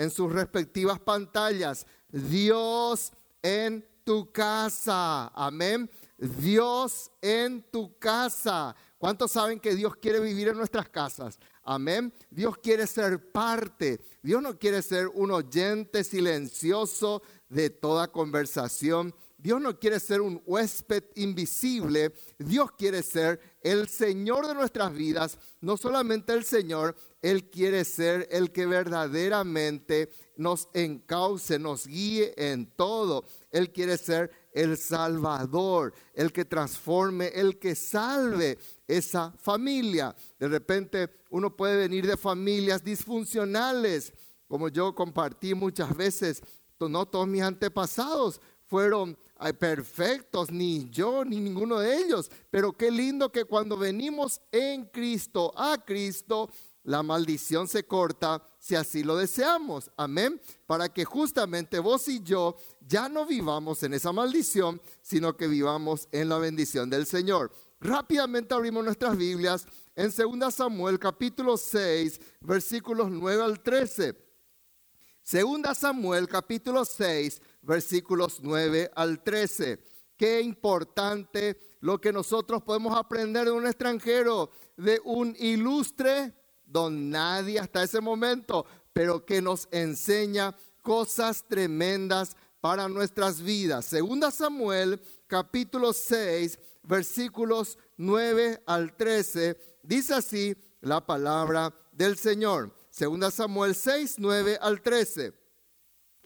en sus respectivas pantallas. Dios en tu casa. Amén. Dios en tu casa. ¿Cuántos saben que Dios quiere vivir en nuestras casas? Amén. Dios quiere ser parte. Dios no quiere ser un oyente silencioso de toda conversación. Dios no quiere ser un huésped invisible. Dios quiere ser el Señor de nuestras vidas. No solamente el Señor, Él quiere ser el que verdaderamente nos encauce, nos guíe en todo. Él quiere ser el Salvador, el que transforme, el que salve esa familia. De repente uno puede venir de familias disfuncionales, como yo compartí muchas veces. No todos mis antepasados fueron perfectos, ni yo, ni ninguno de ellos. Pero qué lindo que cuando venimos en Cristo, a Cristo, la maldición se corta si así lo deseamos. Amén. Para que justamente vos y yo ya no vivamos en esa maldición, sino que vivamos en la bendición del Señor. Rápidamente abrimos nuestras Biblias en 2 Samuel capítulo 6, versículos 9 al 13. 2 Samuel capítulo 6, versículos 9 al 13. Qué importante lo que nosotros podemos aprender de un extranjero, de un ilustre don nadie hasta ese momento, pero que nos enseña cosas tremendas para nuestras vidas. Segunda Samuel capítulo 6 versículos 9 al 13 dice así la palabra del Señor. Segunda Samuel 6, 9 al 13.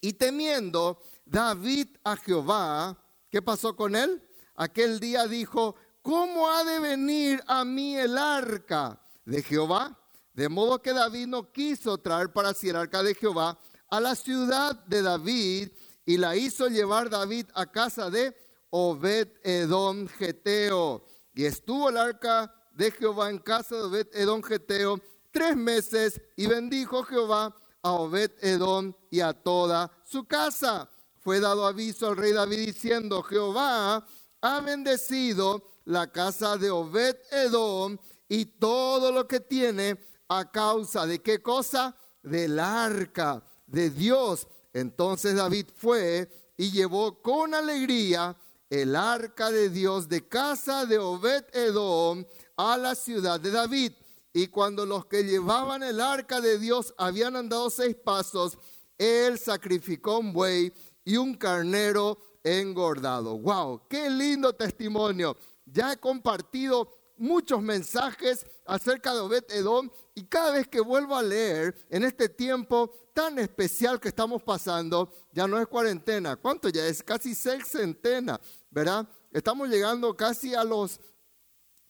Y temiendo David a Jehová, ¿qué pasó con él? Aquel día dijo, ¿cómo ha de venir a mí el arca de Jehová? De modo que David no quiso traer para sí el arca de Jehová a la ciudad de David y la hizo llevar David a casa de Obed Edom Geteo. Y estuvo el arca de Jehová en casa de Obed Edom Geteo tres meses y bendijo Jehová a Obed Edom y a toda su casa. Fue dado aviso al rey David diciendo, Jehová ha bendecido la casa de Obed Edom y todo lo que tiene a causa de qué cosa? Del arca de Dios. Entonces David fue y llevó con alegría el arca de Dios de casa de Obed Edom a la ciudad de David. Y cuando los que llevaban el arca de Dios habían andado seis pasos, él sacrificó un buey y un carnero engordado. ¡Wow! ¡Qué lindo testimonio! Ya he compartido muchos mensajes acerca de Obed Edom y cada vez que vuelvo a leer en este tiempo tan especial que estamos pasando, ya no es cuarentena, ¿cuánto ya es? Casi sexentena, ¿verdad? Estamos llegando casi a los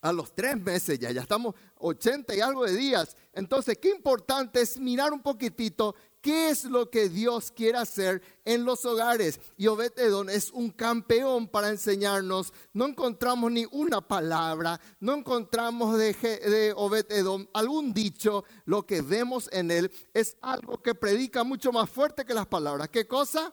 a los tres meses ya, ya estamos 80 y algo de días. Entonces, qué importante es mirar un poquitito ¿Qué es lo que Dios quiere hacer en los hogares? Y Obed Edom es un campeón para enseñarnos. No encontramos ni una palabra, no encontramos de, de Obed Edom algún dicho. Lo que vemos en él es algo que predica mucho más fuerte que las palabras. ¿Qué cosa?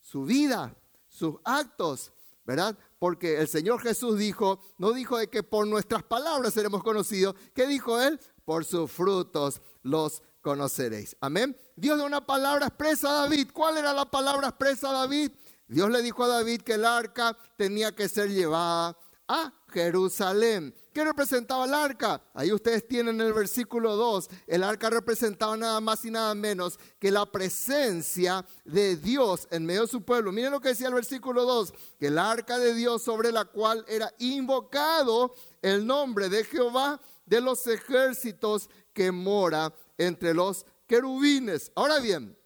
Su vida, sus actos, ¿verdad? Porque el Señor Jesús dijo, no dijo de que por nuestras palabras seremos conocidos. ¿Qué dijo él? Por sus frutos los conoceréis. Amén. Dios dio una palabra expresa a David. ¿Cuál era la palabra expresa a David? Dios le dijo a David que el arca tenía que ser llevada a Jerusalén. ¿Qué representaba el arca? Ahí ustedes tienen el versículo 2. El arca representaba nada más y nada menos que la presencia de Dios en medio de su pueblo. Miren lo que decía el versículo 2, que el arca de Dios sobre la cual era invocado el nombre de Jehová de los ejércitos que mora entre los querubines. Ahora bien,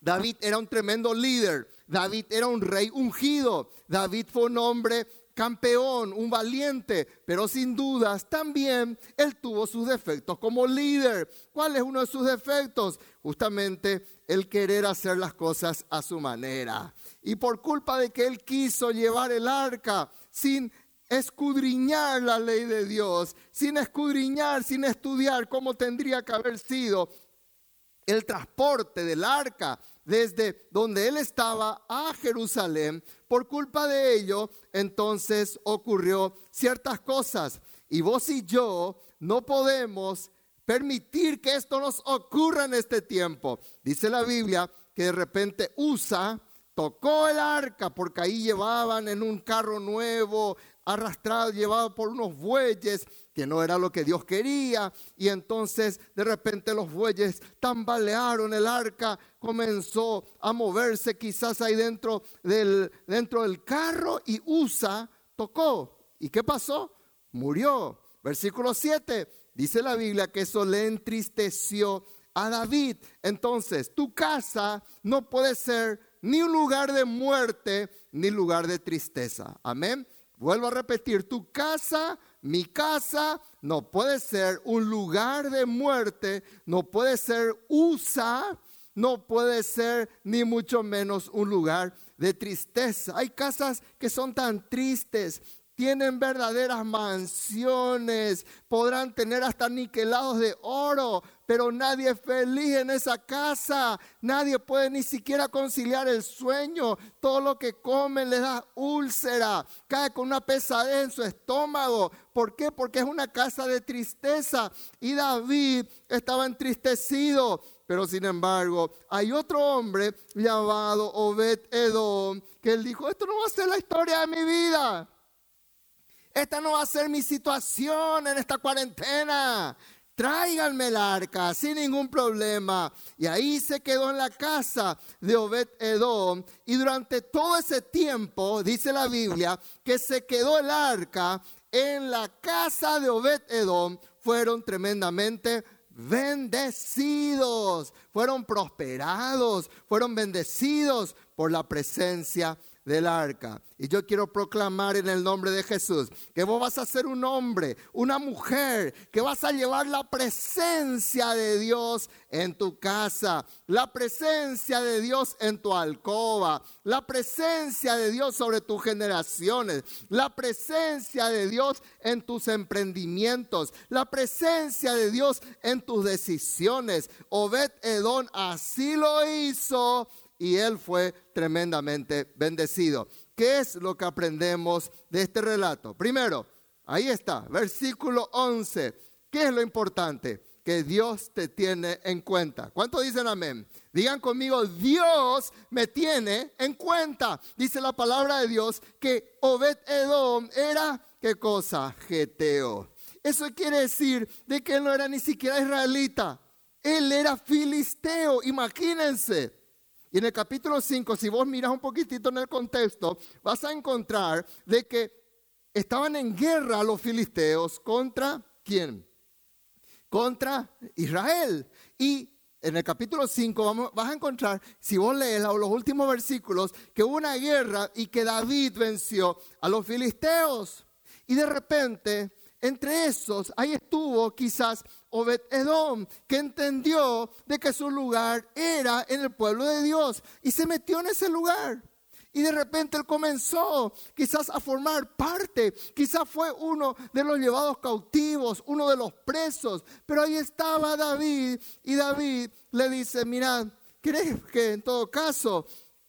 David era un tremendo líder. David era un rey ungido. David fue un hombre campeón, un valiente, pero sin dudas también él tuvo sus defectos como líder. ¿Cuál es uno de sus defectos? Justamente el querer hacer las cosas a su manera. Y por culpa de que él quiso llevar el arca sin escudriñar la ley de Dios, sin escudriñar, sin estudiar cómo tendría que haber sido el transporte del arca desde donde él estaba a Jerusalén, por culpa de ello, entonces ocurrió ciertas cosas. Y vos y yo no podemos permitir que esto nos ocurra en este tiempo. Dice la Biblia que de repente Usa tocó el arca porque ahí llevaban en un carro nuevo, arrastrado, llevado por unos bueyes, que no era lo que Dios quería. Y entonces de repente los bueyes tambalearon, el arca comenzó a moverse quizás ahí dentro del, dentro del carro y Usa tocó. ¿Y qué pasó? Murió. Versículo 7, dice la Biblia que eso le entristeció a David. Entonces, tu casa no puede ser ni un lugar de muerte ni lugar de tristeza. Amén. Vuelvo a repetir, tu casa, mi casa, no puede ser un lugar de muerte, no puede ser USA, no puede ser ni mucho menos un lugar de tristeza. Hay casas que son tan tristes, tienen verdaderas mansiones, podrán tener hasta niquelados de oro, pero nadie es feliz en esa casa, nadie puede ni siquiera conciliar el sueño, todo lo que comen les da úlcera, cae con una pesadez en su estómago. ¿Por qué? Porque es una casa de tristeza y David estaba entristecido. Pero sin embargo, hay otro hombre llamado Obed Edom que él dijo, esto no va a ser la historia de mi vida. Esta no va a ser mi situación en esta cuarentena. Tráiganme el arca sin ningún problema. Y ahí se quedó en la casa de Obed Edom. Y durante todo ese tiempo, dice la Biblia, que se quedó el arca en la casa de Obed Edom, fueron tremendamente bendecidos, fueron prosperados, fueron bendecidos por la presencia del arca. Y yo quiero proclamar en el nombre de Jesús que vos vas a ser un hombre, una mujer, que vas a llevar la presencia de Dios en tu casa, la presencia de Dios en tu alcoba, la presencia de Dios sobre tus generaciones, la presencia de Dios en tus emprendimientos, la presencia de Dios en tus decisiones. Obed Edón así lo hizo y él fue tremendamente bendecido. ¿Qué es lo que aprendemos de este relato? Primero, ahí está, versículo 11. ¿Qué es lo importante? Que Dios te tiene en cuenta. ¿Cuánto dicen amén? Digan conmigo, Dios me tiene en cuenta. Dice la palabra de Dios que Obed Edom era, ¿qué cosa? Geteo. Eso quiere decir de que él no era ni siquiera israelita. Él era filisteo, imagínense. Y en el capítulo 5, si vos miras un poquitito en el contexto, vas a encontrar de que estaban en guerra los filisteos contra quién? Contra Israel. Y en el capítulo 5 vas a encontrar, si vos lees los últimos versículos, que hubo una guerra y que David venció a los filisteos. Y de repente entre esos, ahí estuvo quizás Obed Edom, que entendió de que su lugar era en el pueblo de Dios y se metió en ese lugar. Y de repente él comenzó quizás a formar parte, quizás fue uno de los llevados cautivos, uno de los presos, pero ahí estaba David y David le dice, mirad, ¿crees que en todo caso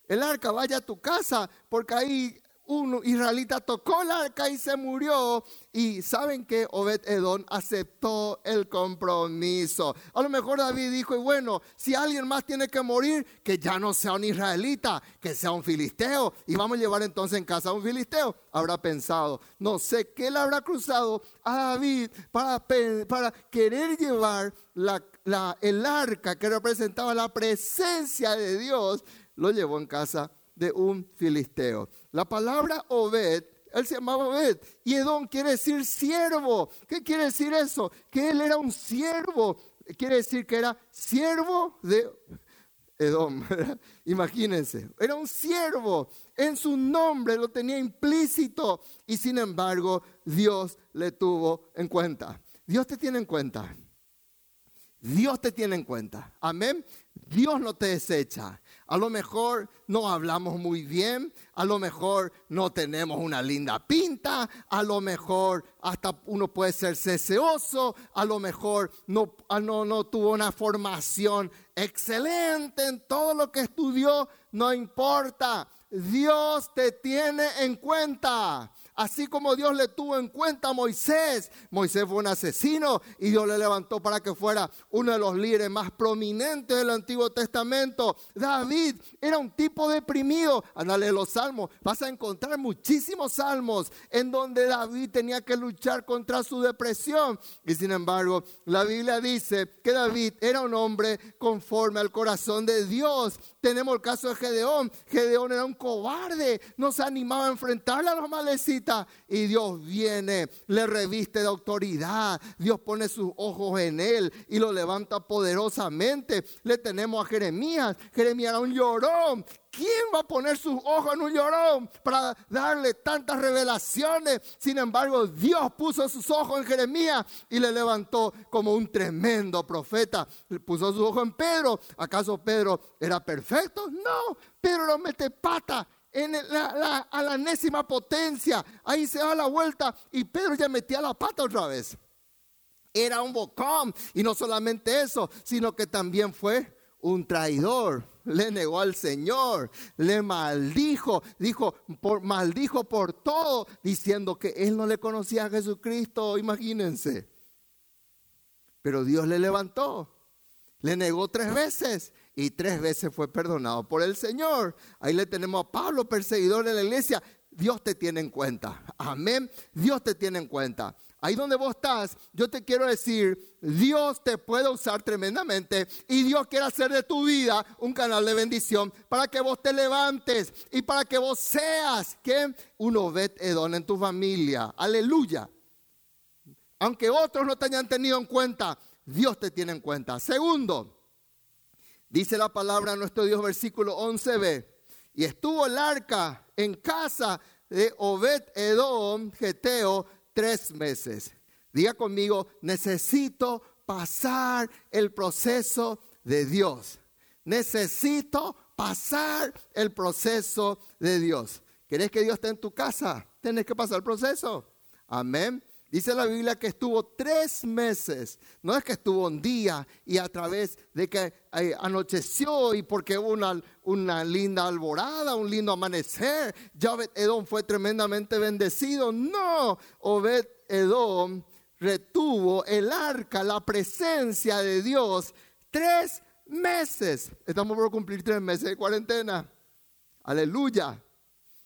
el arca vaya a tu casa? Porque ahí un israelita tocó el arca y se murió. Y saben que Obed Edom aceptó el compromiso. A lo mejor David dijo, y bueno, si alguien más tiene que morir, que ya no sea un israelita, que sea un filisteo. Y vamos a llevar entonces en casa a un filisteo. Habrá pensado, no sé qué le habrá cruzado a David para, querer llevar la, el arca que representaba la presencia de Dios. Lo llevó en casa de un filisteo. La palabra Obed, él se llamaba Obed, y Edom quiere decir siervo. ¿Qué quiere decir eso? Que él era un siervo. Quiere decir que era siervo de Edom. Imagínense, era un siervo. En su nombre lo tenía implícito y sin embargo Dios le tuvo en cuenta. Dios te tiene en cuenta. Dios te tiene en cuenta. Amén. Dios no te desecha. A lo mejor no hablamos muy bien, a lo mejor no tenemos una linda pinta, a lo mejor hasta uno puede ser ceseoso, a lo mejor no, ah, no, no tuvo una formación excelente en todo lo que estudió, no importa. Dios te tiene en cuenta. Así como Dios le tuvo en cuenta a Moisés. Moisés fue un asesino y Dios le levantó para que fuera uno de los líderes más prominentes del Antiguo Testamento. David era un tipo deprimido. Andale los salmos. Vas a encontrar muchísimos salmos en donde David tenía que luchar contra su depresión. Y sin embargo, la Biblia dice que David era un hombre conforme al corazón de Dios. Tenemos el caso de Gedeón. Gedeón era un cobarde, no se animaba a enfrentar a los Y Dios viene, le reviste de autoridad. Dios pone sus ojos en él y lo levanta poderosamente. Le tenemos a Jeremías. Jeremías era un llorón ¿Quién va a poner sus ojos en un llorón para darle tantas revelaciones? Sin embargo, Dios puso sus ojos en Jeremías y le levantó como un tremendo profeta. Puso sus ojos en Pedro. ¿Acaso Pedro era perfecto? No, Pedro lo mete pata en la, a la enésima potencia. Ahí se da la vuelta y Pedro ya metía la pata otra vez. Era un bocón. Y no solamente eso, sino que también fue un traidor le negó al Señor, le maldijo, dijo, por, maldijo por todo, diciendo que él no le conocía a Jesucristo, imagínense. Pero Dios le levantó, le negó tres veces y tres veces fue perdonado por el Señor. Ahí le tenemos a Pablo, perseguidor de la iglesia. Dios te tiene en cuenta. Amén. Dios te tiene en cuenta ahí donde vos estás, yo te quiero decir, Dios te puede usar tremendamente y Dios quiere hacer de tu vida un canal de bendición para que vos te levantes y para que vos seas que un Obed Edón en tu familia. Aleluya. Aunque otros no te hayan tenido en cuenta, Dios te tiene en cuenta. Segundo, dice la palabra nuestro Dios, versículo 11b, y estuvo el arca en casa de Obed Edom, Geteo, tres meses. Diga conmigo, necesito pasar el proceso de Dios. Necesito pasar el proceso de Dios. ¿Querés que Dios esté en tu casa? Tienes que pasar el proceso. Amén. Dice la Biblia que estuvo tres meses. No es que estuvo un día y a través de que eh, anocheció y porque hubo una, una linda alborada, un lindo amanecer, ya Edom fue tremendamente bendecido. No, Obed Edom retuvo el arca, la presencia de Dios, tres meses. Estamos por cumplir tres meses de cuarentena. Aleluya.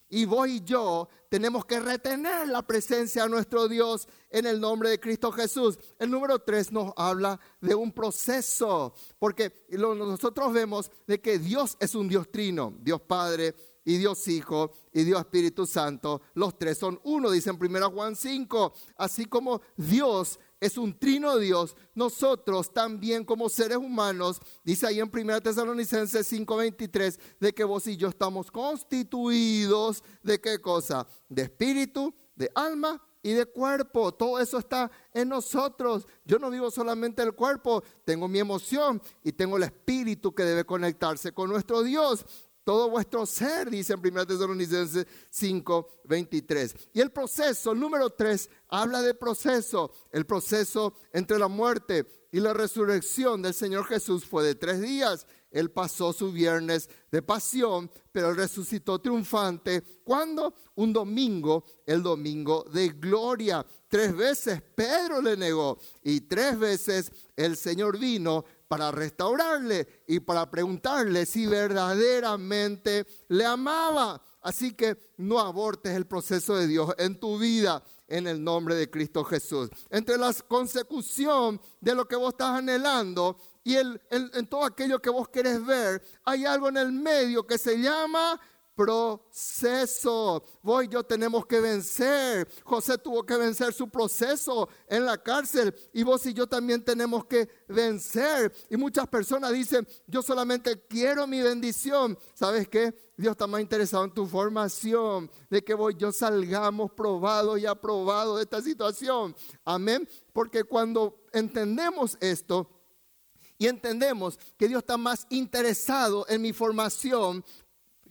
Y vos y yo tenemos que retener la presencia de nuestro Dios en el nombre de Cristo Jesús. El número tres nos habla de un proceso, porque nosotros vemos de que Dios es un Dios trino, Dios Padre y Dios Hijo y Dios Espíritu Santo. Los tres son uno, dice en 1 Juan 5. Así como Dios es un trino Dios, nosotros también como seres humanos, dice ahí en 1 Tesalonicenses 5:23, de que vos y yo estamos constituidos de qué cosa? De espíritu, de alma y de cuerpo. Todo eso está en nosotros. Yo no vivo solamente el cuerpo, tengo mi emoción y tengo el espíritu que debe conectarse con nuestro Dios todo vuestro ser, dice en 1 Tesalonicenses 5, 23. Y el proceso, número 3, habla de proceso. El proceso entre la muerte y la resurrección del Señor Jesús fue de tres días. Él pasó su viernes de pasión, pero resucitó triunfante. ¿Cuándo? Un domingo, el domingo de gloria. Tres veces Pedro le negó y tres veces el Señor vino para restaurarle y para preguntarle si verdaderamente le amaba. Así que no abortes el proceso de Dios en tu vida en el nombre de Cristo Jesús. Entre la consecución de lo que vos estás anhelando y en todo aquello que vos querés ver, hay algo en el medio que se llama proceso. Vos y yo tenemos que vencer. José tuvo que vencer su proceso en la cárcel y vos y yo también tenemos que vencer. Y muchas personas dicen, yo solamente quiero mi bendición. ¿Sabes qué? Dios está más interesado en tu formación, de que vos y yo salgamos probados y aprobados de esta situación. Amén. Porque cuando entendemos esto, y entendemos que Dios está más interesado en mi formación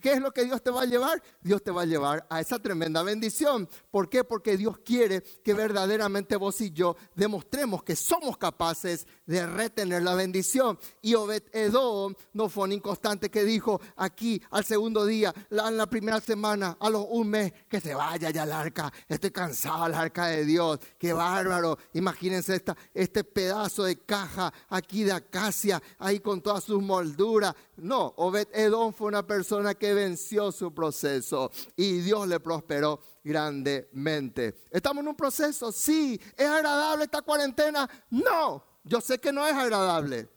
¿qué es lo que Dios te va a llevar? Dios te va a llevar a esa tremenda bendición. ¿Por qué? Porque Dios quiere que verdaderamente vos y yo demostremos que somos capaces de retener la bendición. Y Obed Edom no fue un inconstante que dijo aquí al segundo día, en la primera semana, a los un mes, que se vaya ya al arca. Estoy cansado al arca de Dios. Qué bárbaro. Imagínense esta, este pedazo de caja aquí de acacia, ahí con todas sus molduras. No, Obed Edom fue una persona que venció su proceso y Dios le prosperó grandemente. ¿Estamos en un proceso? Sí. ¿Es agradable esta cuarentena? No. Yo sé que no es agradable.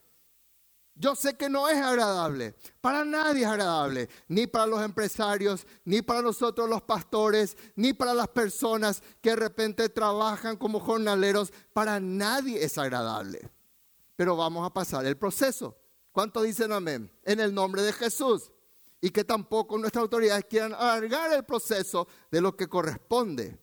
Yo sé que no es agradable. Para nadie es agradable. Ni para los empresarios, ni para nosotros los pastores, ni para las personas que de repente trabajan como jornaleros. Para nadie es agradable. Pero vamos a pasar el proceso. ¿Cuántos dicen amén? En el nombre de Jesús. Y que tampoco nuestras autoridades quieran alargar el proceso de lo que corresponde.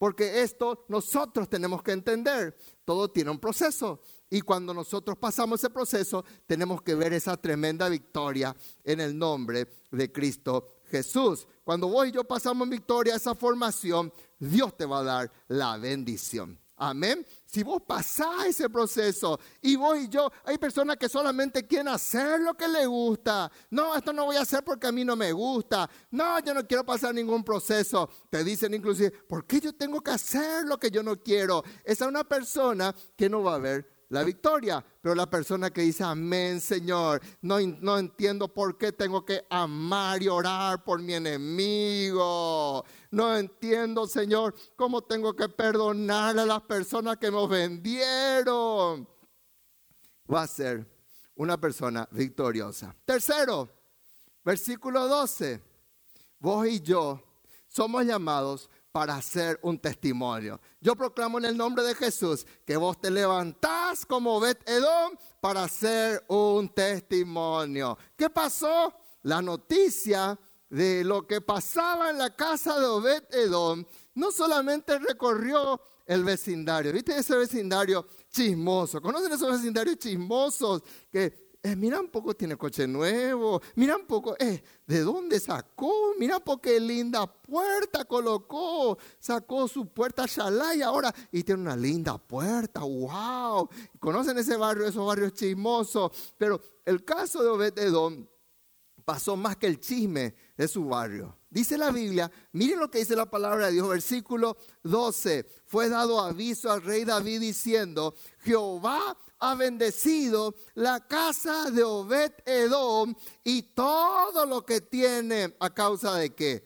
Porque esto nosotros tenemos que entender. Todo tiene un proceso. Y cuando nosotros pasamos ese proceso, tenemos que ver esa tremenda victoria en el nombre de Cristo Jesús. Cuando vos y yo pasamos en victoria esa formación, Dios te va a dar la bendición. Amén. Si vos pasás ese proceso y vos y yo, hay personas que solamente quieren hacer lo que les gusta. No, esto no voy a hacer porque a mí no me gusta. No, yo no quiero pasar ningún proceso. Te dicen inclusive, ¿por qué yo tengo que hacer lo que yo no quiero? Esa es una persona que no va a ver la victoria. Pero la persona que dice, amén Señor, no, no entiendo por qué tengo que amar y orar por mi enemigo. No entiendo, Señor, cómo tengo que perdonar a las personas que me vendieron. Va a ser una persona victoriosa. Tercero, versículo 12. Vos y yo somos llamados para hacer un testimonio. Yo proclamo en el nombre de Jesús que vos te levantás como Bet Edom para hacer un testimonio. ¿Qué pasó? La noticia de lo que pasaba en la casa de Obed Edom no solamente recorrió el vecindario, ¿viste ese vecindario chismoso? ¿Conocen esos vecindarios chismosos que eh, mira un poco, tiene coche nuevo, mira un poco, eh, ¿de dónde sacó? Mira un poco qué linda puerta colocó, sacó su puerta Shalai ahora y tiene una linda puerta, wow. ¿Conocen ese barrio, esos barrios chismosos? Pero el caso de Obed pasó más que el chisme de su barrio. Dice la Biblia, miren lo que dice la palabra de Dios, versículo 12. Fue dado aviso al rey David diciendo, Jehová ha bendecido la casa de Obed Edom y todo lo que tiene a causa de qué?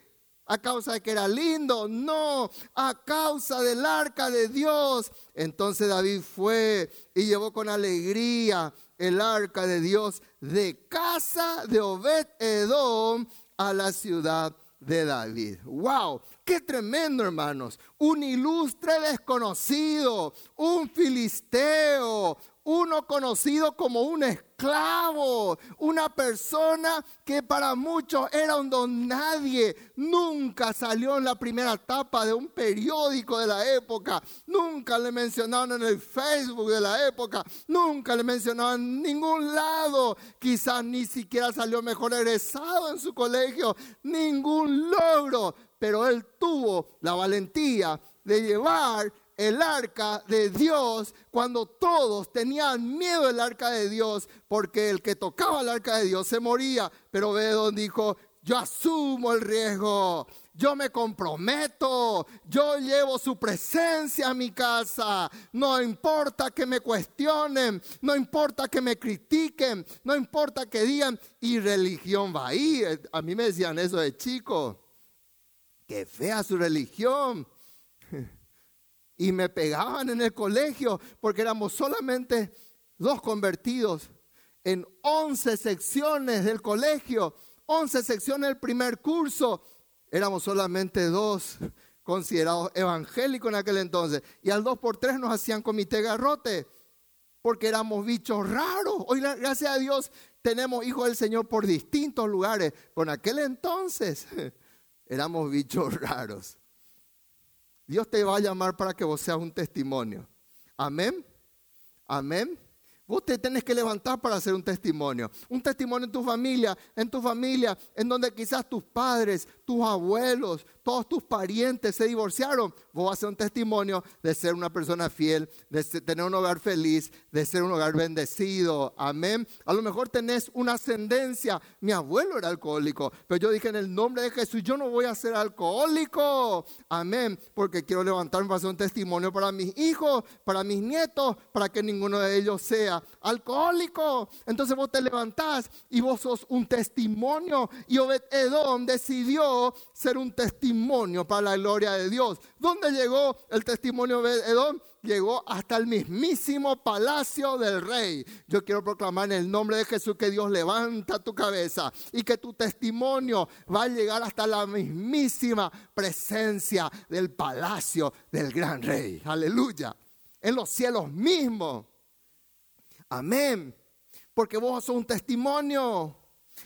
A causa de que era lindo, no, a causa del arca de Dios. Entonces David fue y llevó con alegría el arca de Dios de casa de Obed Edom a la ciudad de David. ¡Wow! ¡Qué tremendo, hermanos! Un ilustre desconocido, un filisteo, uno conocido como un esclavo, una persona que para muchos era un don nadie, nunca salió en la primera etapa de un periódico de la época, nunca le mencionaron en el Facebook de la época, nunca le mencionaron en ningún lado, quizás ni siquiera salió mejor egresado en su colegio, ningún logro, pero él tuvo la valentía de llevar el arca de Dios cuando todos tenían miedo del arca de Dios porque el que tocaba el arca de Dios se moría. Pero Bedón dijo, yo asumo el riesgo, yo me comprometo, yo llevo su presencia a mi casa, no importa que me cuestionen, no importa que me critiquen, no importa que digan, y religión va ahí. A mí me decían eso de chico, que fea su religión y me pegaban en el colegio porque éramos solamente dos convertidos en 11 secciones del colegio, 11 secciones del primer curso. Éramos solamente dos considerados evangélicos en aquel entonces. Y al dos por tres nos hacían comité garrote porque éramos bichos raros. Hoy, gracias a Dios, tenemos hijos del Señor por distintos lugares. Con aquel entonces éramos bichos raros. Dios te va a llamar para que vos seas un testimonio. Amén. Amén. Vos te tenés que levantar para hacer un testimonio. Un testimonio en tu familia, en tu familia, en donde quizás tus padres, tus abuelos, todos tus parientes se divorciaron. Vos vas a ser un testimonio de ser una persona fiel, de tener un hogar feliz, de ser un hogar bendecido. Amén. A lo mejor tenés una ascendencia. Mi abuelo era alcohólico, pero yo dije en el nombre de Jesús, yo no voy a ser alcohólico. Amén. Porque quiero levantarme para hacer un testimonio para mis hijos, para mis nietos, para que ninguno de ellos sea alcohólico. Entonces vos te levantás y vos sos un testimonio. Y Obed Edom decidió ser un testimonio para la gloria de Dios. ¿Dónde llegó el testimonio de Obed Edom? Llegó hasta el mismísimo palacio del rey. Yo quiero proclamar en el nombre de Jesús que Dios levanta tu cabeza y que tu testimonio va a llegar hasta la mismísima presencia del palacio del gran rey. Aleluya. En los cielos mismos. Amén. Porque vos sos un testimonio.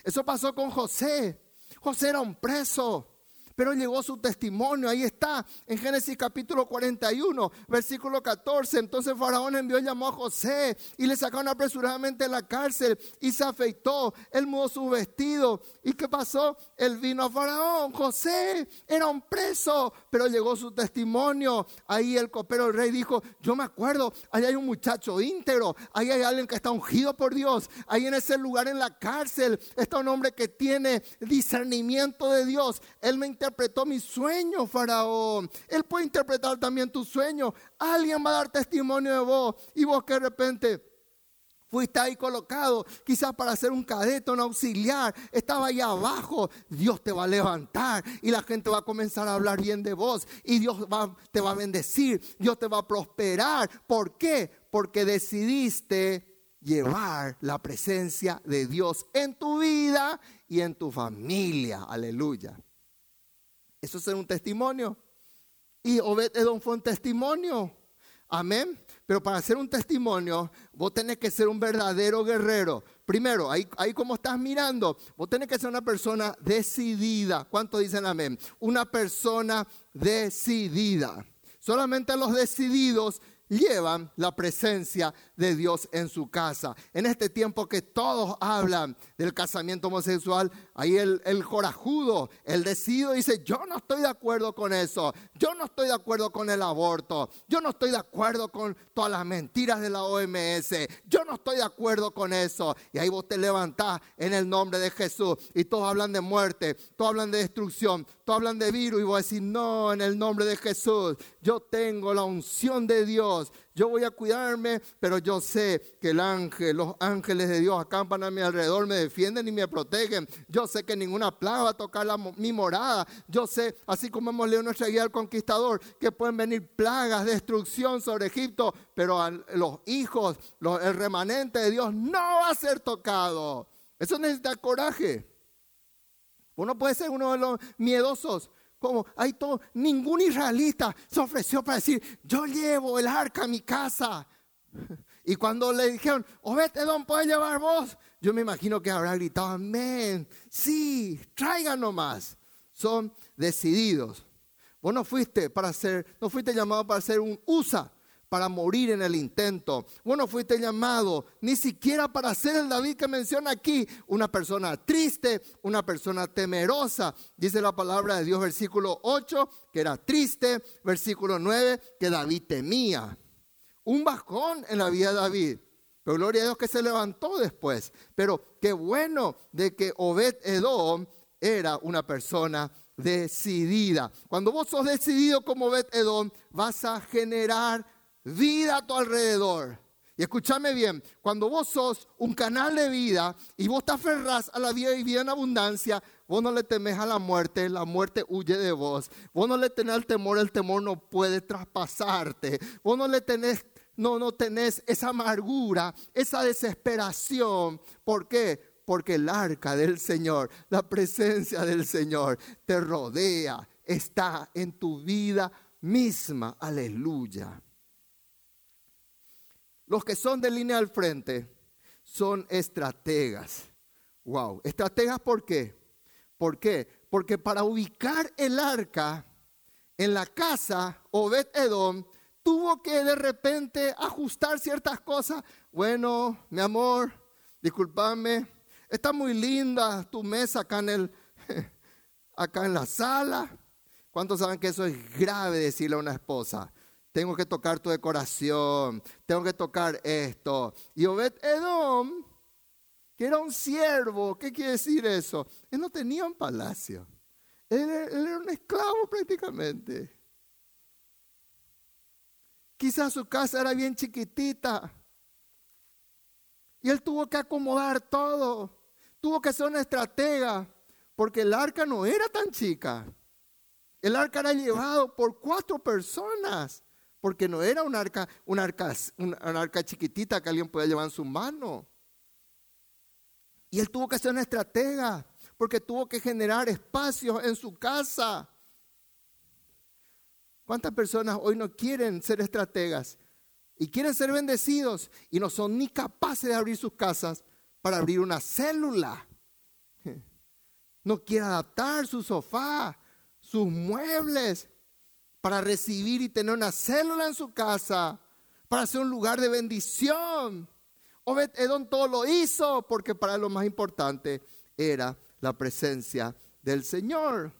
Eso pasó con José. José era un preso pero llegó su testimonio. Ahí está, en Génesis capítulo 41, versículo 14. Entonces Faraón envió y llamó a José y le sacaron apresuradamente de la cárcel y se afeitó. Él mudó su vestido. ¿Y qué pasó? Él vino a Faraón. José era un preso, pero llegó su testimonio. Ahí el copero del rey dijo, yo me acuerdo, ahí hay un muchacho íntegro, ahí hay alguien que está ungido por Dios, ahí en ese lugar en la cárcel está un hombre que tiene discernimiento de Dios. Él me interpretó mi sueño, Faraón. Él puede interpretar también tu sueño. Alguien va a dar testimonio de vos y vos que de repente Fuiste ahí colocado, quizás para ser un cadete, un auxiliar. Estaba ahí abajo. Dios te va a levantar y la gente va a comenzar a hablar bien de vos. Y Dios te va a bendecir. Dios te va a prosperar. ¿Por qué? Porque decidiste llevar la presencia de Dios en tu vida y en tu familia. Aleluya. Eso es un testimonio. Y Obed Edom fue un testimonio. Amén. Pero para ser un testimonio, vos tenés que ser un verdadero guerrero. Primero, ahí, ahí como estás mirando, vos tenés que ser una persona decidida. ¿Cuánto dicen amén? Una persona decidida. Solamente los decididos llevan la presencia de Dios en su casa. En este tiempo que todos hablan del casamiento homosexual, ahí el, el corajudo, el decido dice, yo no estoy de acuerdo con eso, yo no estoy de acuerdo con el aborto, yo no estoy de acuerdo con todas las mentiras de la OMS, yo no estoy de acuerdo con eso. Y ahí vos te levantás en el nombre de Jesús y todos hablan de muerte, todos hablan de destrucción, todos hablan de virus y vos decís, no, en el nombre de Jesús, yo tengo la unción de Dios yo voy a cuidarme, pero yo sé que el ángel, los ángeles de Dios acampan a mi alrededor, me defienden y me protegen. Yo sé que ninguna plaga va a tocar mi morada. Yo sé, así como hemos leído nuestra guía al conquistador, que pueden venir plagas, destrucción sobre Egipto, pero a los hijos, el remanente de Dios no va a ser tocado. Eso necesita coraje. Uno puede ser uno de los miedosos, como hay todo, ningún israelita se ofreció para decir, yo llevo el arca a mi casa. Y cuando le dijeron, Obed Edom, ¿puedes llevar vos? Yo me imagino que habrá gritado, amén, sí, traigan nomás. Son decididos. Vos no fuiste para ser, no fuiste llamado para ser un USA, para morir en el intento. Bueno, fuiste llamado ni siquiera para ser el David que menciona aquí, una persona triste, una persona temerosa. Dice la palabra de Dios, versículo 8, que era triste, versículo 9, que David temía. Un bajón en la vida de David. Pero gloria a Dios que se levantó después. Pero qué bueno de que Obed Edom era una persona decidida. Cuando vos sos decidido como Obed Edom, vas a generar vida a tu alrededor. Y escúchame bien, cuando vos sos un canal de vida y vos te aferrás a la vida y vida en abundancia, vos no le temes a la muerte, la muerte huye de vos. Vos no le tenés el temor, el temor no puede traspasarte. Vos no le tenés, no, no tenés esa amargura, esa desesperación. ¿Por qué? Porque el arca del Señor, la presencia del Señor te rodea, está en tu vida misma. Aleluya. Los que son de línea al frente son estrategas. Wow, estrategas ¿por qué? ¿Por qué? Porque para ubicar el arca en la casa, Obed Edom tuvo que de repente ajustar ciertas cosas. Bueno, mi amor, discúlpame, está muy linda tu mesa acá en, el, acá en la sala. ¿Cuántos saben que eso es grave decirle a una esposa? Tengo que tocar tu decoración, tengo que tocar esto. Y Obed Edom, que era un siervo, ¿qué quiere decir eso? Él no tenía un palacio. Él, era un esclavo prácticamente. Quizás su casa era bien chiquitita. Y él tuvo que acomodar todo. Tuvo que ser una estratega. Porque el arca no era tan chica. El arca era llevado por cuatro personas. Porque no era un arca, un arca, un arca chiquitita que alguien podía llevar en su mano. Y él tuvo que ser una estratega. Porque tuvo que generar espacios en su casa. ¿Cuántas personas hoy no quieren ser estrategas y quieren ser bendecidos y no son ni capaces de abrir sus casas para abrir una célula? No quieren adaptar su sofá, sus muebles para recibir y tener una célula en su casa, para ser un lugar de bendición. Obed Edom todo lo hizo porque para lo más importante era la presencia del Señor.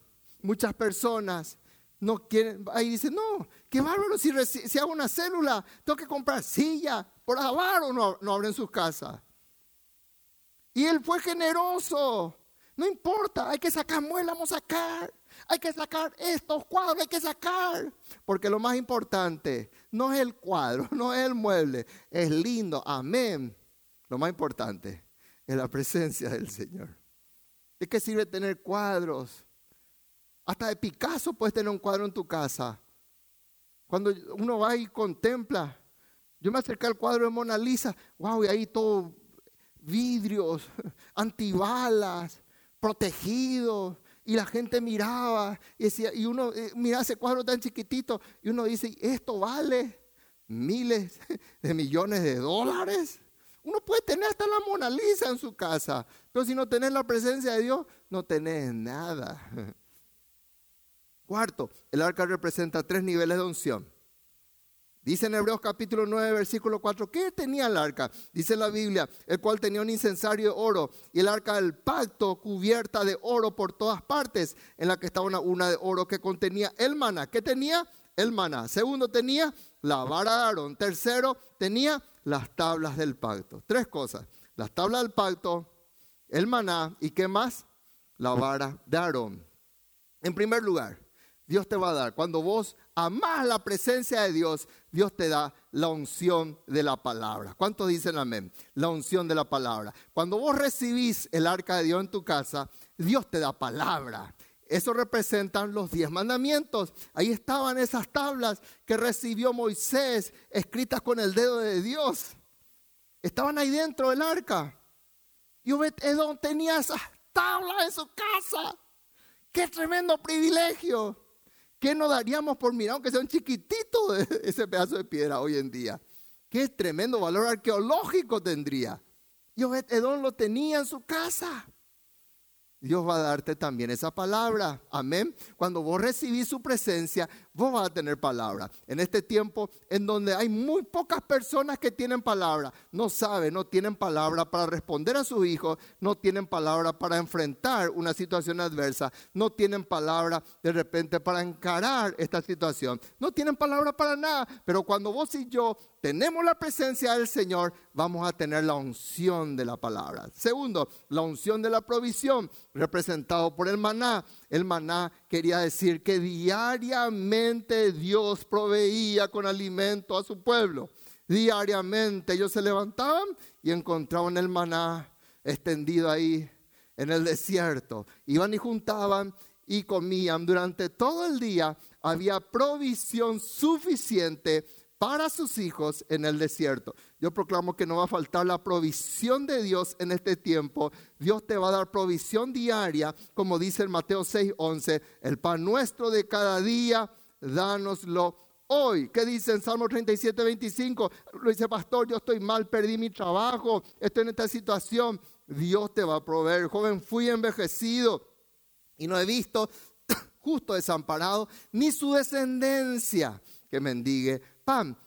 Muchas personas no quieren, ahí dicen, no, qué bárbaro, si, si hago una célula, tengo que comprar silla, por avaro no, no abren sus casas. Y él fue generoso, no importa, hay que sacar muelas, vamos a sacar, hay que sacar estos cuadros, hay que sacar, porque lo más importante no es el cuadro, no es el mueble, es lindo, amén. Lo más importante es la presencia del Señor. ¿De qué sirve tener cuadros? Hasta de Picasso puedes tener un cuadro en tu casa. Cuando uno va y contempla, yo me acerqué al cuadro de Mona Lisa, wow, y ahí todo vidrios, antibalas, protegidos, y la gente miraba y decía, y uno eh, mira ese cuadro tan chiquitito, y uno dice, esto vale miles de millones de dólares. Uno puede tener hasta la Mona Lisa en su casa, pero si no tenés la presencia de Dios, no tenés nada. Cuarto, el arca representa tres niveles de unción. Dice en Hebreos capítulo 9, versículo 4, ¿qué tenía el arca? Dice la Biblia, el cual tenía un incensario de oro y el arca del pacto cubierta de oro por todas partes, en la que estaba una, una de oro que contenía el maná. ¿Qué tenía? El maná. Segundo, tenía la vara de Aarón. Tercero, tenía las tablas del pacto. Tres cosas. Las tablas del pacto, el maná y qué más? La vara de Aarón. En primer lugar, Dios te va a dar. Cuando vos amás la presencia de Dios, Dios te da la unción de la palabra. ¿Cuántos dicen amén? La unción de la palabra. Cuando vos recibís el arca de Dios en tu casa, Dios te da palabra. Eso representan los diez mandamientos. Ahí estaban esas tablas que recibió Moisés, escritas con el dedo de Dios. Estaban ahí dentro del arca. Y Obed Edom tenía esas tablas en su casa. ¡Qué tremendo privilegio! ¿Qué nos daríamos por mirar, aunque sea un chiquitito de ese pedazo de piedra hoy en día? Qué tremendo valor arqueológico tendría. Y Edom lo tenía en su casa. Dios va a darte también esa palabra. Amén. Cuando vos recibís su presencia, vos vas a tener palabra. En este tiempo en donde hay muy pocas personas que tienen palabra, no saben, no tienen palabra para responder a sus hijos, no tienen palabra para enfrentar una situación adversa, no tienen palabra de repente para encarar esta situación, no tienen palabra para nada. Pero cuando vos y yo tenemos la presencia del Señor, vamos a tener la unción de la palabra. Segundo, la unción de la provisión, representado por el maná. El maná quería decir que diariamente Dios proveía con alimento a su pueblo. Diariamente ellos se levantaban y encontraban el maná extendido ahí en el desierto. Iban y juntaban y comían durante todo el día. Había provisión suficiente para sus hijos en el desierto. Yo proclamo que no va a faltar la provisión de Dios en este tiempo. Dios te va a dar provisión diaria, como dice en Mateo 6:11, el pan nuestro de cada día, dánoslo hoy. ¿Qué dice en Salmo 37, 25? Lo dice, pastor, yo estoy mal, perdí mi trabajo, estoy en esta situación. Dios te va a proveer. Joven, fui envejecido y no he visto justo desamparado, ni su descendencia que mendigue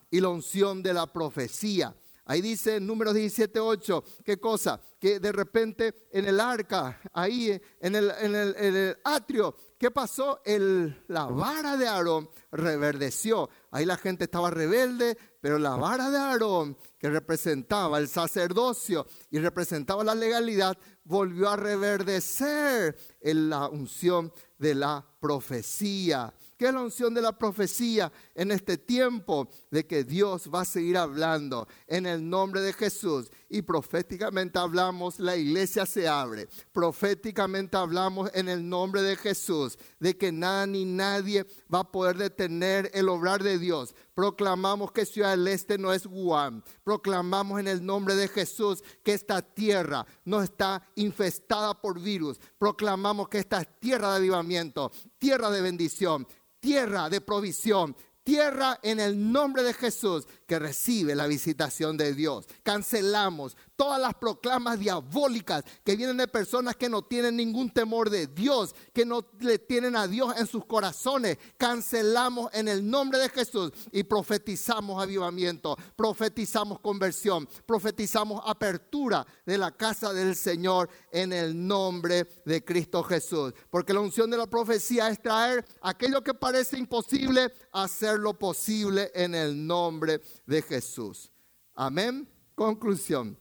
y la unción de la profecía. Ahí dice en números 17, 8, ¿qué cosa? Que de repente en el arca, ahí en el, en el, en el atrio, ¿qué pasó? El, la vara de Aarón reverdeció. Ahí la gente estaba rebelde, pero la vara de Aarón, que representaba el sacerdocio y representaba la legalidad, volvió a reverdecer en la unción de la profecía. ¿Qué es la unción de la profecía en este tiempo de que Dios va a seguir hablando en el nombre de Jesús? Y proféticamente hablamos, la iglesia se abre. Proféticamente hablamos en el nombre de Jesús, de que nada ni nadie va a poder detener el obrar de Dios. Proclamamos que Ciudad del Este no es Guam. Proclamamos en el nombre de Jesús que esta tierra no está infestada por virus. Proclamamos que esta es tierra de avivamiento, tierra de bendición, tierra de provisión, tierra en el nombre de Jesús que recibe la visitación de Dios. Cancelamos todas las proclamas diabólicas que vienen de personas que no tienen ningún temor de Dios, que no le tienen a Dios en sus corazones. Cancelamos en el nombre de Jesús y profetizamos avivamiento, profetizamos conversión, profetizamos apertura de la casa del Señor en el nombre de Cristo Jesús. Porque la unción de la profecía es traer aquello que parece imposible, hacerlo posible en el nombre de Jesús. Amén. Conclusión.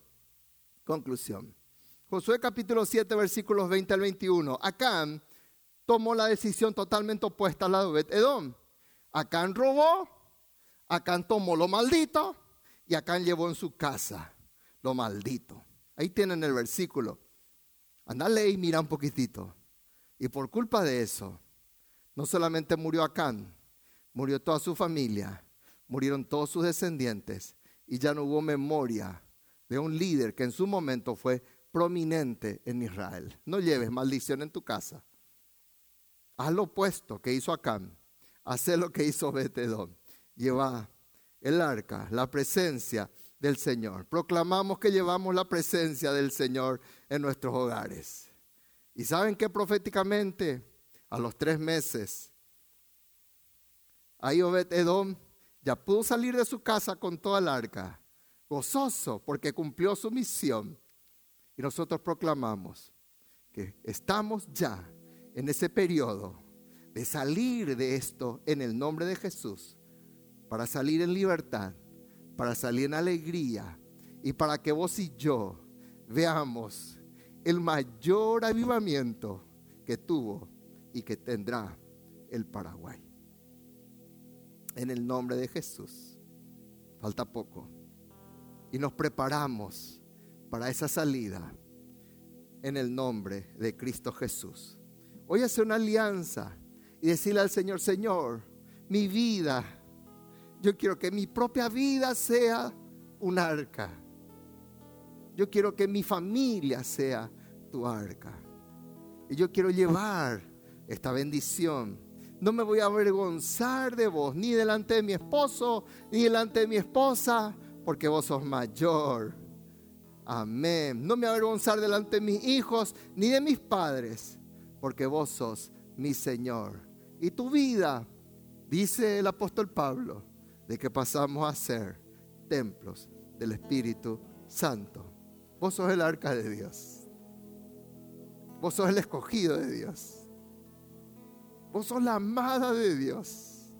Conclusión. Josué capítulo 7, versículos 20 al 21. Acán tomó la decisión totalmente opuesta a la de Edom. Acán robó, Acán tomó lo maldito y Acán llevó en su casa lo maldito. Ahí tienen el versículo. Andale y mira un poquitito. Y por culpa de eso, no solamente murió Acán, murió toda su familia, murieron todos sus descendientes y ya no hubo memoria de un líder que en su momento fue prominente en Israel. No lleves maldición en tu casa. Haz lo opuesto que hizo Acán. Haz lo que hizo Betedón. Lleva el arca, la presencia del Señor. Proclamamos que llevamos la presencia del Señor en nuestros hogares. Y saben que proféticamente, a los tres meses, ahí Obed Edom ya pudo salir de su casa con toda el arca gozoso porque cumplió su misión. Y nosotros proclamamos que estamos ya en ese periodo de salir de esto en el nombre de Jesús, para salir en libertad, para salir en alegría y para que vos y yo veamos el mayor avivamiento que tuvo y que tendrá el Paraguay. En el nombre de Jesús. Falta poco y nos preparamos para esa salida en el nombre de Cristo Jesús. Hoy hacer una alianza y decirle al Señor, Señor, mi vida, yo quiero que mi propia vida sea un arca. Yo quiero que mi familia sea tu arca. Y yo quiero llevar esta bendición. No me voy a avergonzar de vos, ni delante de mi esposo, ni delante de mi esposa, porque vos sos mayor. Amén. No me avergonzar delante de mis hijos ni de mis padres, porque vos sos mi Señor. Y tu vida, dice el apóstol Pablo, de que pasamos a ser templos del Espíritu Santo. Vos sos el arca de Dios. Vos sos el escogido de Dios. Vos sos la amada de Dios.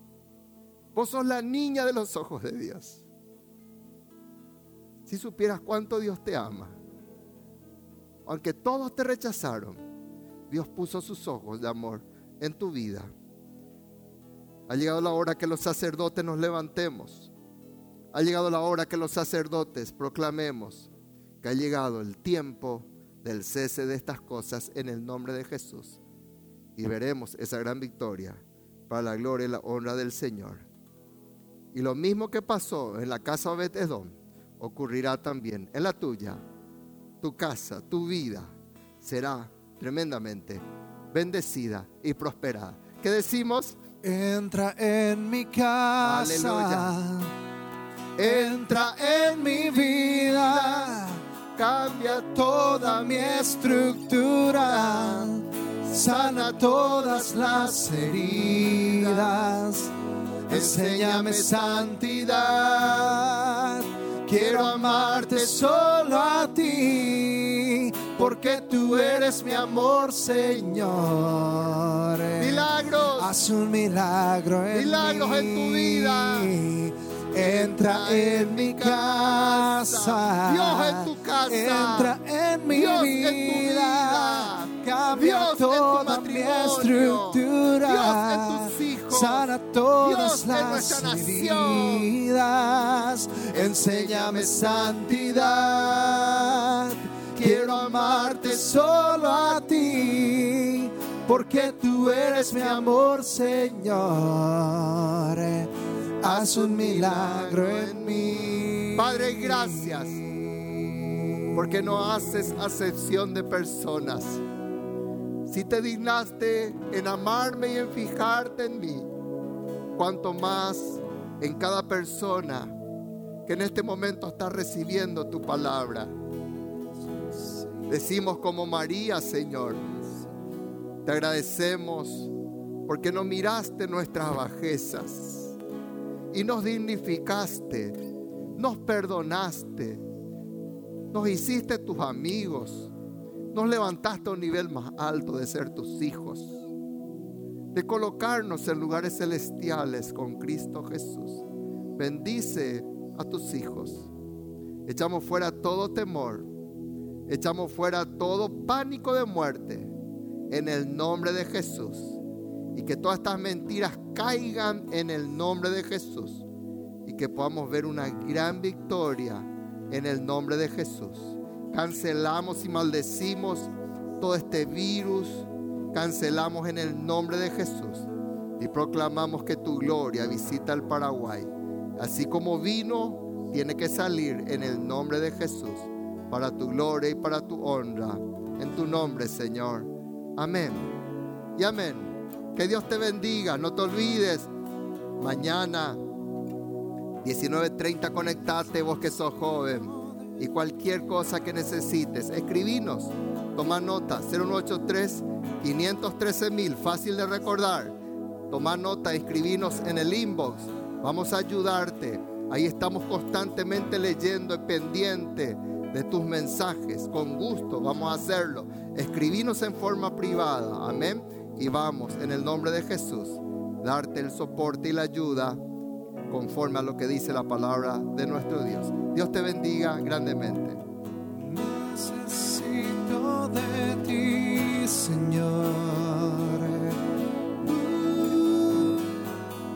Vos sos la niña de los ojos de Dios. Si supieras cuánto Dios te ama. Aunque todos te rechazaron, Dios puso sus ojos de amor en tu vida. Ha llegado la hora que los sacerdotes nos levantemos. Ha llegado la hora que los sacerdotes proclamemos que ha llegado el tiempo del cese de estas cosas en el nombre de Jesús. Y veremos esa gran victoria para la gloria y la honra del Señor. Y lo mismo que pasó en la casa de ocurrirá también en la tuya. Tu casa, tu vida será tremendamente bendecida y prosperada. ¿Qué decimos? Entra en mi casa. Aleluya. Entra en mi vida. Cambia toda mi estructura. Sana todas las heridas enséñame santidad. Quiero amarte solo a ti, porque tú eres mi amor, Señor. Milagros. Haz un milagro en Milagros en tu vida. Entra en mi casa. Dios en tu casa. Entra en mi Dios vida. en tu vida. Cambia Dios en tu toda mi estructura. Dios en hijos. Sana todas Dios las heridas. Enséñame santidad. Quiero amarte solo a ti. Porque tú eres mi amor, Señor. Haz un milagro en mí. Padre, gracias. Porque no haces acepción de personas. Si te dignaste en amarme y en fijarte en mí, cuanto más en cada persona que en este momento está recibiendo tu palabra. Decimos como María, Señor, te agradecemos porque no miraste nuestras bajezas y nos dignificaste, nos perdonaste, nos hiciste tus amigos, nos levantaste a un nivel más alto de ser tus hijos, de colocarnos en lugares celestiales con Cristo Jesús. Bendice a tus hijos. Echamos fuera todo temor, echamos fuera todo pánico de muerte en el nombre de Jesús. Y que todas estas mentiras caigan en el nombre de Jesús. Y que podamos ver una gran victoria en el nombre de Jesús. Cancelamos y maldecimos todo este virus. Cancelamos en el nombre de Jesús. Y proclamamos que tu gloria visita el Paraguay. Así como vino, tiene que salir en el nombre de Jesús. Para tu gloria y para tu honra. En tu nombre, Señor. Amén. Y amén. Que Dios te bendiga. No te olvides. Mañana 19.30 conectate vos que sos joven. Y cualquier cosa que necesites, escribinos. Toma nota. 0183 513 mil. Fácil de recordar. Toma nota, escribinos en el inbox. Vamos a ayudarte. Ahí estamos constantemente leyendo y pendiente de tus mensajes. Con gusto vamos a hacerlo. Escribinos en forma privada. Amén. Y vamos en el nombre de Jesús darte el soporte y la ayuda conforme a lo que dice la palabra de nuestro Dios. Dios te bendiga grandemente. De ti, Señor.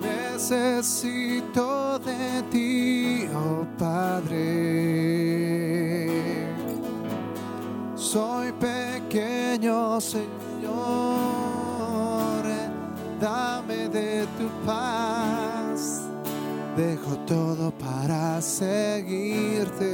Necesito de ti, oh Padre. Soy pequeño, Señor. Dame de tu paz. Dejo todo para seguirte.